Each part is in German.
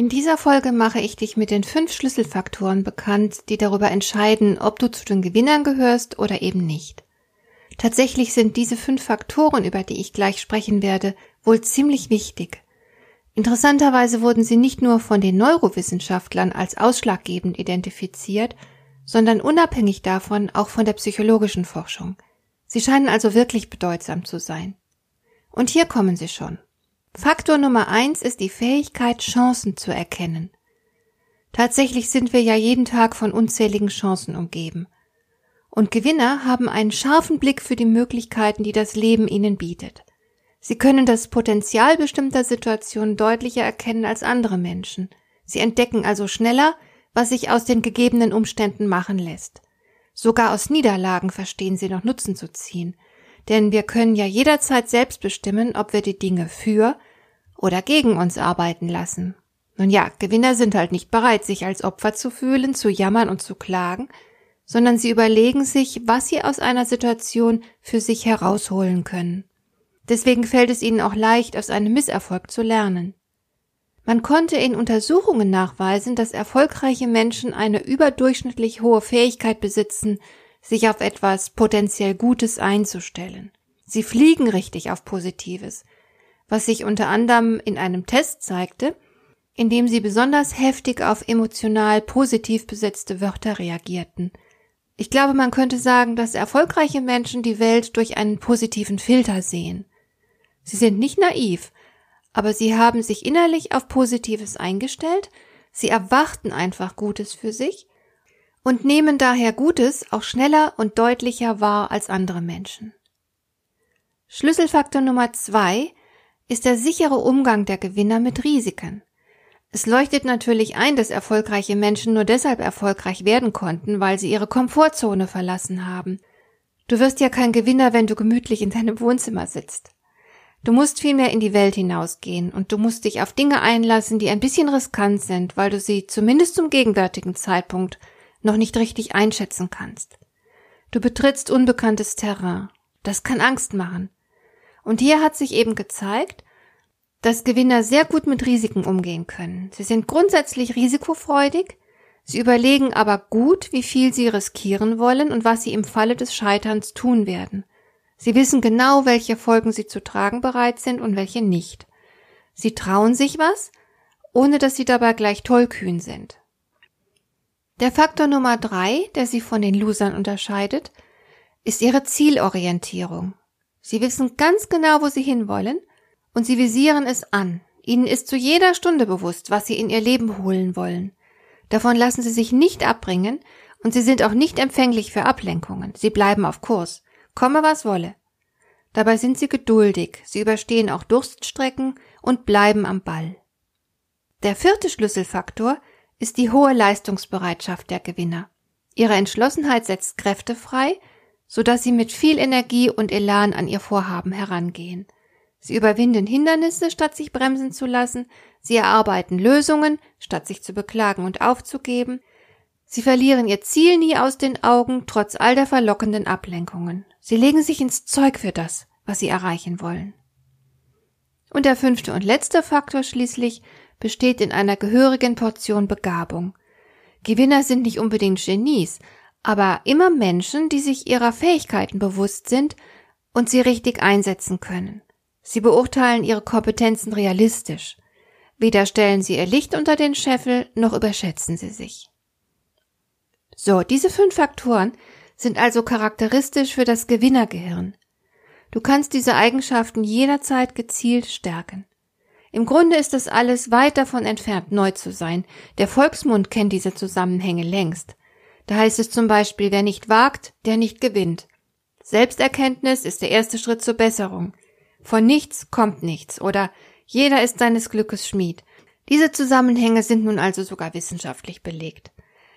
In dieser Folge mache ich dich mit den fünf Schlüsselfaktoren bekannt, die darüber entscheiden, ob du zu den Gewinnern gehörst oder eben nicht. Tatsächlich sind diese fünf Faktoren, über die ich gleich sprechen werde, wohl ziemlich wichtig. Interessanterweise wurden sie nicht nur von den Neurowissenschaftlern als ausschlaggebend identifiziert, sondern unabhängig davon auch von der psychologischen Forschung. Sie scheinen also wirklich bedeutsam zu sein. Und hier kommen sie schon. Faktor Nummer eins ist die Fähigkeit, Chancen zu erkennen. Tatsächlich sind wir ja jeden Tag von unzähligen Chancen umgeben. Und Gewinner haben einen scharfen Blick für die Möglichkeiten, die das Leben ihnen bietet. Sie können das Potenzial bestimmter Situationen deutlicher erkennen als andere Menschen. Sie entdecken also schneller, was sich aus den gegebenen Umständen machen lässt. Sogar aus Niederlagen verstehen sie noch Nutzen zu ziehen denn wir können ja jederzeit selbst bestimmen, ob wir die Dinge für oder gegen uns arbeiten lassen. Nun ja, Gewinner sind halt nicht bereit, sich als Opfer zu fühlen, zu jammern und zu klagen, sondern sie überlegen sich, was sie aus einer Situation für sich herausholen können. Deswegen fällt es ihnen auch leicht, aus einem Misserfolg zu lernen. Man konnte in Untersuchungen nachweisen, dass erfolgreiche Menschen eine überdurchschnittlich hohe Fähigkeit besitzen, sich auf etwas potenziell Gutes einzustellen. Sie fliegen richtig auf Positives, was sich unter anderem in einem Test zeigte, in dem sie besonders heftig auf emotional positiv besetzte Wörter reagierten. Ich glaube, man könnte sagen, dass erfolgreiche Menschen die Welt durch einen positiven Filter sehen. Sie sind nicht naiv, aber sie haben sich innerlich auf Positives eingestellt, sie erwarten einfach Gutes für sich und nehmen daher Gutes auch schneller und deutlicher wahr als andere Menschen. Schlüsselfaktor Nummer zwei ist der sichere Umgang der Gewinner mit Risiken. Es leuchtet natürlich ein, dass erfolgreiche Menschen nur deshalb erfolgreich werden konnten, weil sie ihre Komfortzone verlassen haben. Du wirst ja kein Gewinner, wenn du gemütlich in deinem Wohnzimmer sitzt. Du musst vielmehr in die Welt hinausgehen und du musst dich auf Dinge einlassen, die ein bisschen riskant sind, weil du sie zumindest zum gegenwärtigen Zeitpunkt noch nicht richtig einschätzen kannst. Du betrittst unbekanntes Terrain. Das kann Angst machen. Und hier hat sich eben gezeigt, dass Gewinner sehr gut mit Risiken umgehen können. Sie sind grundsätzlich risikofreudig, sie überlegen aber gut, wie viel sie riskieren wollen und was sie im Falle des Scheiterns tun werden. Sie wissen genau, welche Folgen sie zu tragen bereit sind und welche nicht. Sie trauen sich was, ohne dass sie dabei gleich tollkühn sind. Der Faktor Nummer drei, der sie von den Losern unterscheidet, ist ihre Zielorientierung. Sie wissen ganz genau, wo sie hinwollen und sie visieren es an. Ihnen ist zu jeder Stunde bewusst, was sie in ihr Leben holen wollen. Davon lassen sie sich nicht abbringen und sie sind auch nicht empfänglich für Ablenkungen. Sie bleiben auf Kurs. Komme was wolle. Dabei sind sie geduldig, sie überstehen auch Durststrecken und bleiben am Ball. Der vierte Schlüsselfaktor ist die hohe Leistungsbereitschaft der Gewinner. Ihre Entschlossenheit setzt Kräfte frei, so dass sie mit viel Energie und Elan an ihr Vorhaben herangehen. Sie überwinden Hindernisse, statt sich bremsen zu lassen, sie erarbeiten Lösungen, statt sich zu beklagen und aufzugeben, sie verlieren ihr Ziel nie aus den Augen, trotz all der verlockenden Ablenkungen. Sie legen sich ins Zeug für das, was sie erreichen wollen. Und der fünfte und letzte Faktor schließlich besteht in einer gehörigen Portion Begabung. Gewinner sind nicht unbedingt Genies, aber immer Menschen, die sich ihrer Fähigkeiten bewusst sind und sie richtig einsetzen können. Sie beurteilen ihre Kompetenzen realistisch. Weder stellen sie ihr Licht unter den Scheffel, noch überschätzen sie sich. So, diese fünf Faktoren sind also charakteristisch für das Gewinnergehirn. Du kannst diese Eigenschaften jederzeit gezielt stärken. Im Grunde ist das alles weit davon entfernt, neu zu sein. Der Volksmund kennt diese Zusammenhänge längst. Da heißt es zum Beispiel, wer nicht wagt, der nicht gewinnt. Selbsterkenntnis ist der erste Schritt zur Besserung. Von nichts kommt nichts oder jeder ist seines Glückes Schmied. Diese Zusammenhänge sind nun also sogar wissenschaftlich belegt.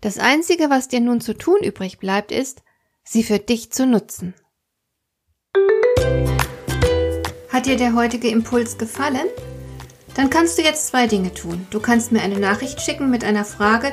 Das Einzige, was dir nun zu tun übrig bleibt, ist, sie für dich zu nutzen. Hat dir der heutige Impuls gefallen? Dann kannst du jetzt zwei Dinge tun. Du kannst mir eine Nachricht schicken mit einer Frage,